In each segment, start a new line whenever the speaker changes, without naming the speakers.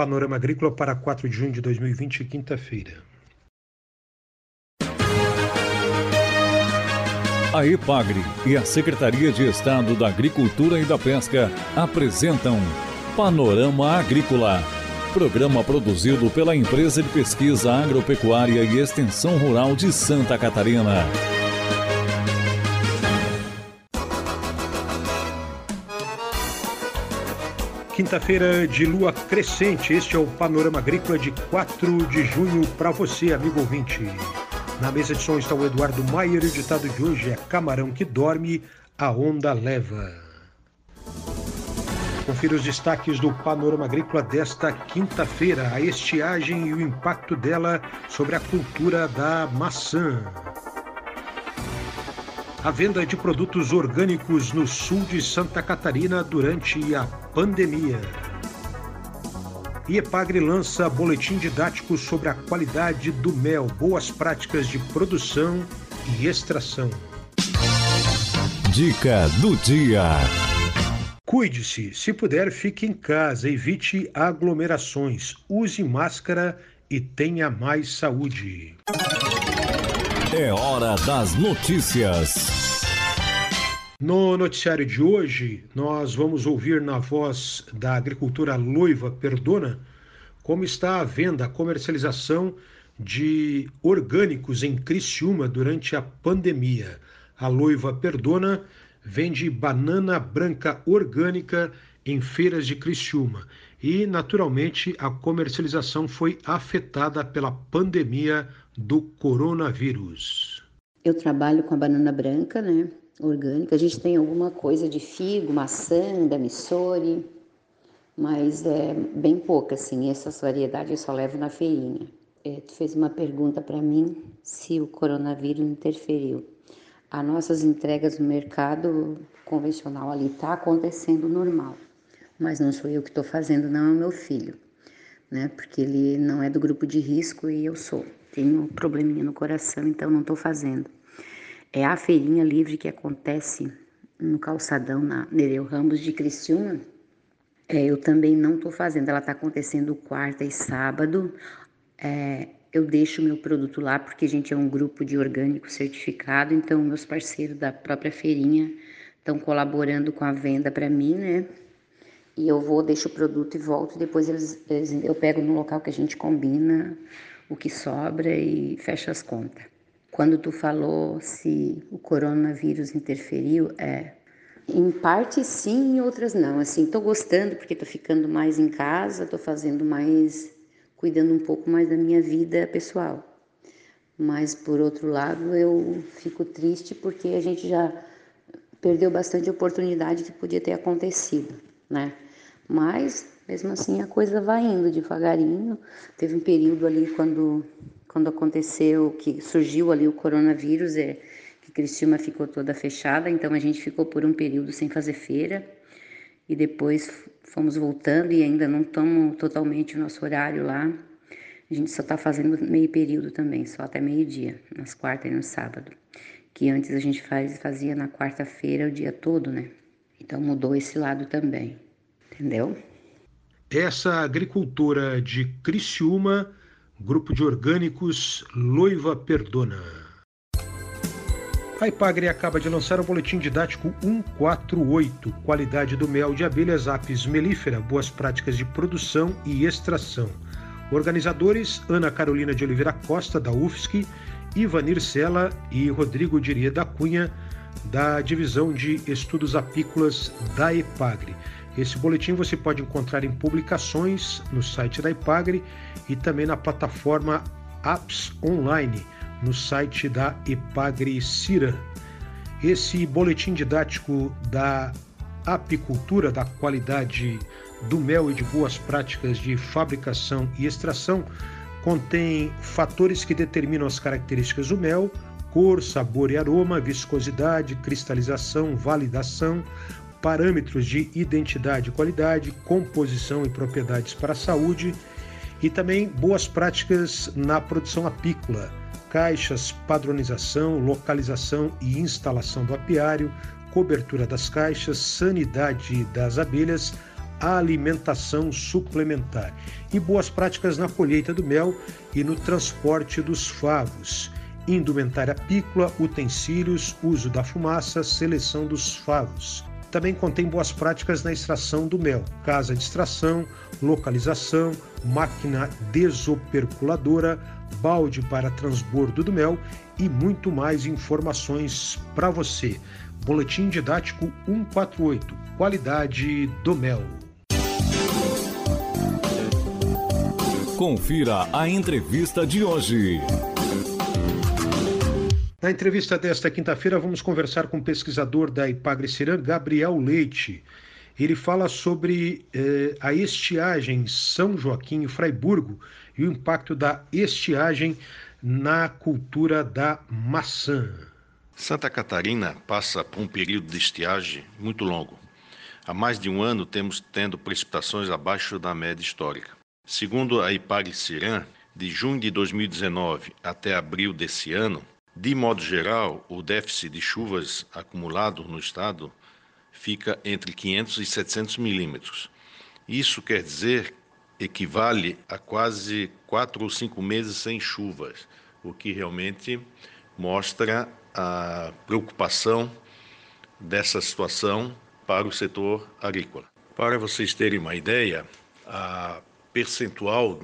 Panorama Agrícola para 4 de junho de 2020, quinta-feira.
A EPAGRE e a Secretaria de Estado da Agricultura e da Pesca apresentam Panorama Agrícola, programa produzido pela Empresa de Pesquisa Agropecuária e Extensão Rural de Santa Catarina.
Quinta-feira de lua crescente, este é o Panorama Agrícola de 4 de junho para você, amigo ouvinte. Na mesa de som está o Eduardo Maier e o ditado de hoje é Camarão que dorme, a onda leva. Confira os destaques do Panorama Agrícola desta quinta-feira, a estiagem e o impacto dela sobre a cultura da maçã. A venda de produtos orgânicos no sul de Santa Catarina durante a pandemia. IEPAGRE lança boletim didático sobre a qualidade do mel, boas práticas de produção e extração.
Dica do dia.
Cuide-se, se puder, fique em casa, evite aglomerações, use máscara e tenha mais saúde.
É hora das notícias.
No noticiário de hoje, nós vamos ouvir na voz da agricultura Loiva Perdona como está a venda, a comercialização de orgânicos em Criciúma durante a pandemia. A Loiva Perdona vende banana branca orgânica em feiras de Criciúma e, naturalmente, a comercialização foi afetada pela pandemia do coronavírus.
Eu trabalho com a banana branca, né? Orgânica. A gente tem alguma coisa de figo, maçã, da mas é bem pouca, assim. Essas variedades eu só levo na feirinha. É, tu fez uma pergunta para mim se o coronavírus interferiu. As nossas entregas no mercado convencional ali está acontecendo normal, mas não sou eu que estou fazendo, não é o meu filho, né? Porque ele não é do grupo de risco e eu sou. Tenho um probleminha no coração, então não estou fazendo. É a feirinha livre que acontece no calçadão na Nereu Ramos de Criciúma. É, eu também não estou fazendo, ela está acontecendo quarta e sábado. É, eu deixo meu produto lá porque a gente é um grupo de orgânico certificado, então meus parceiros da própria feirinha estão colaborando com a venda para mim, né? E eu vou, deixo o produto e volto, depois eles, eles, eu pego no local que a gente combina o que sobra e fecha as contas. Quando tu falou se o coronavírus interferiu, é em parte sim, em outras não. Assim, tô gostando porque tô ficando mais em casa, tô fazendo mais, cuidando um pouco mais da minha vida pessoal. Mas por outro lado, eu fico triste porque a gente já perdeu bastante oportunidade que podia ter acontecido, né? Mas mesmo assim a coisa vai indo devagarinho. Teve um período ali quando quando aconteceu que surgiu ali o coronavírus, é que Criciúma ficou toda fechada, então a gente ficou por um período sem fazer feira e depois fomos voltando e ainda não estamos totalmente o nosso horário lá. A gente só está fazendo meio período também, só até meio-dia, nas quartas e no sábado. Que antes a gente faz, fazia na quarta-feira o dia todo, né? Então mudou esse lado também, entendeu?
Essa agricultura de Criciúma Grupo de Orgânicos Loiva Perdona. A Ipagre acaba de lançar o boletim didático 148, qualidade do mel de abelhas apis mellifera, boas práticas de produção e extração. Organizadores Ana Carolina de Oliveira Costa, da UFSC, Ivanir Sela e Rodrigo Diria da Cunha, da Divisão de Estudos Apícolas da Ipagre. Esse boletim você pode encontrar em publicações no site da Ipagre e também na plataforma Apps Online, no site da Ipagre Cira. Esse boletim didático da apicultura, da qualidade do mel e de boas práticas de fabricação e extração, contém fatores que determinam as características do mel, cor, sabor e aroma, viscosidade, cristalização, validação, parâmetros de identidade e qualidade, composição e propriedades para a saúde e também boas práticas na produção apícola, caixas, padronização, localização e instalação do apiário, cobertura das caixas, sanidade das abelhas, alimentação suplementar e boas práticas na colheita do mel e no transporte dos favos, indumentária apícola, utensílios, uso da fumaça, seleção dos favos. Também contém boas práticas na extração do mel, casa de extração, localização, máquina desoperculadora, balde para transbordo do mel e muito mais informações para você. Boletim Didático 148 Qualidade do Mel.
Confira a entrevista de hoje.
Na entrevista desta quinta-feira, vamos conversar com o pesquisador da Ipagre-Ciran, Gabriel Leite. Ele fala sobre eh, a estiagem São Joaquim e Fraiburgo e o impacto da estiagem na cultura da maçã.
Santa Catarina passa por um período de estiagem muito longo. Há mais de um ano temos tendo precipitações abaixo da média histórica. Segundo a Ipagre-Ciran, de junho de 2019 até abril desse ano, de modo geral, o déficit de chuvas acumulado no estado fica entre 500 e 700 milímetros. Isso quer dizer equivale a quase quatro ou cinco meses sem chuvas, o que realmente mostra a preocupação dessa situação para o setor agrícola. Para vocês terem uma ideia, a percentual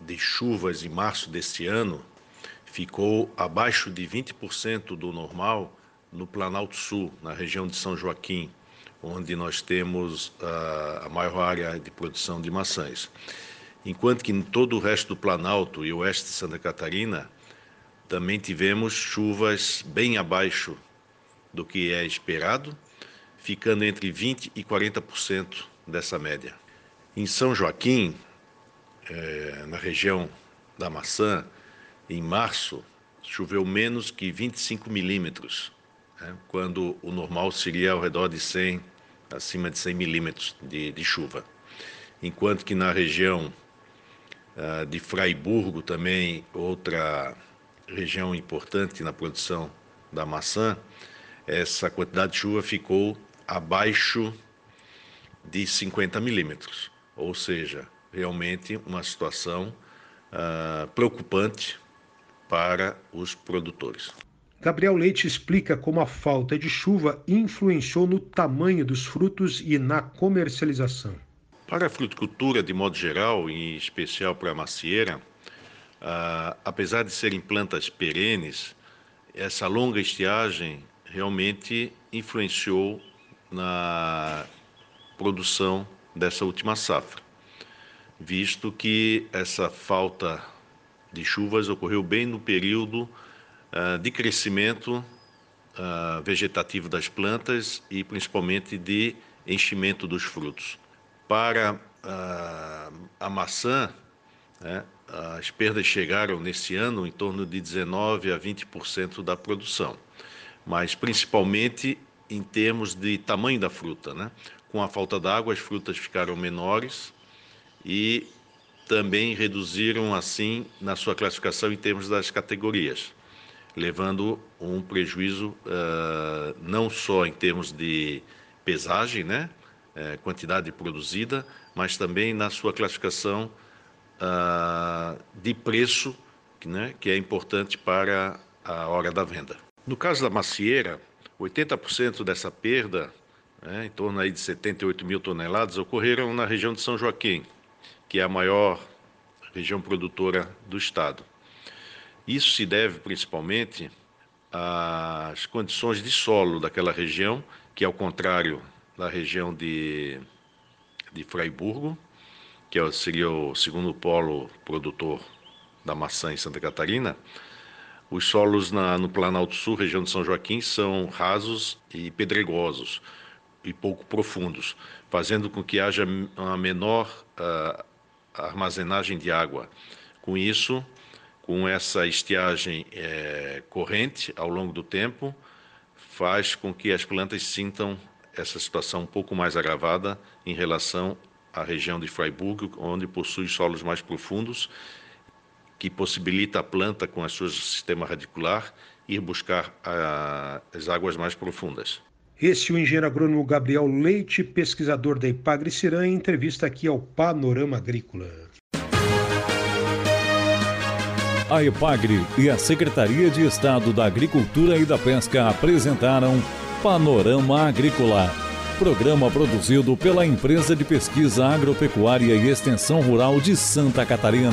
de chuvas em março deste ano ficou abaixo de 20% do normal no Planalto Sul, na região de São Joaquim, onde nós temos a maior área de produção de maçãs. Enquanto que em todo o resto do Planalto e oeste de Santa Catarina, também tivemos chuvas bem abaixo do que é esperado, ficando entre 20% e 40% dessa média. Em São Joaquim, é, na região da maçã, em março, choveu menos que 25 milímetros, né, quando o normal seria ao redor de 100, acima de 100 milímetros de, de chuva. Enquanto que na região uh, de Fraiburgo, também outra região importante na produção da maçã, essa quantidade de chuva ficou abaixo de 50 milímetros, ou seja, realmente uma situação uh, preocupante para os produtores.
Gabriel Leite explica como a falta de chuva influenciou no tamanho dos frutos e na comercialização.
Para a fruticultura, de modo geral, em especial para a macieira, ah, apesar de serem plantas perenes, essa longa estiagem realmente influenciou na produção dessa última safra, visto que essa falta de chuvas ocorreu bem no período uh, de crescimento uh, vegetativo das plantas e principalmente de enchimento dos frutos. Para uh, a maçã, né, as perdas chegaram nesse ano em torno de 19 a 20% da produção, mas principalmente em termos de tamanho da fruta, né? Com a falta d'água, as frutas ficaram menores e também reduziram assim na sua classificação em termos das categorias, levando um prejuízo uh, não só em termos de pesagem, né, uh, quantidade produzida, mas também na sua classificação uh, de preço, né, que é importante para a hora da venda. No caso da macieira, 80% dessa perda, né, em torno aí de 78 mil toneladas, ocorreram na região de São Joaquim, que é a maior região produtora do estado. Isso se deve principalmente às condições de solo daquela região, que ao contrário da região de, de Fraiburgo, que é seria o segundo polo produtor da maçã em Santa Catarina, os solos na, no Planalto Sul, região de São Joaquim, são rasos e pedregosos e pouco profundos, fazendo com que haja uma menor uh, armazenagem de água. Com isso, com essa estiagem é, corrente ao longo do tempo, faz com que as plantas sintam essa situação um pouco mais agravada em relação à região de Freiburg, onde possui solos mais profundos, que possibilita a planta, com o seu sistema radicular, ir buscar a, as águas mais profundas.
Esse é o engenheiro agrônomo Gabriel Leite, pesquisador da Ipagre Cirã, em entrevista aqui ao Panorama Agrícola.
A Epagre e a Secretaria de Estado da Agricultura e da Pesca apresentaram Panorama Agrícola, programa produzido pela Empresa de Pesquisa Agropecuária e Extensão Rural de Santa Catarina.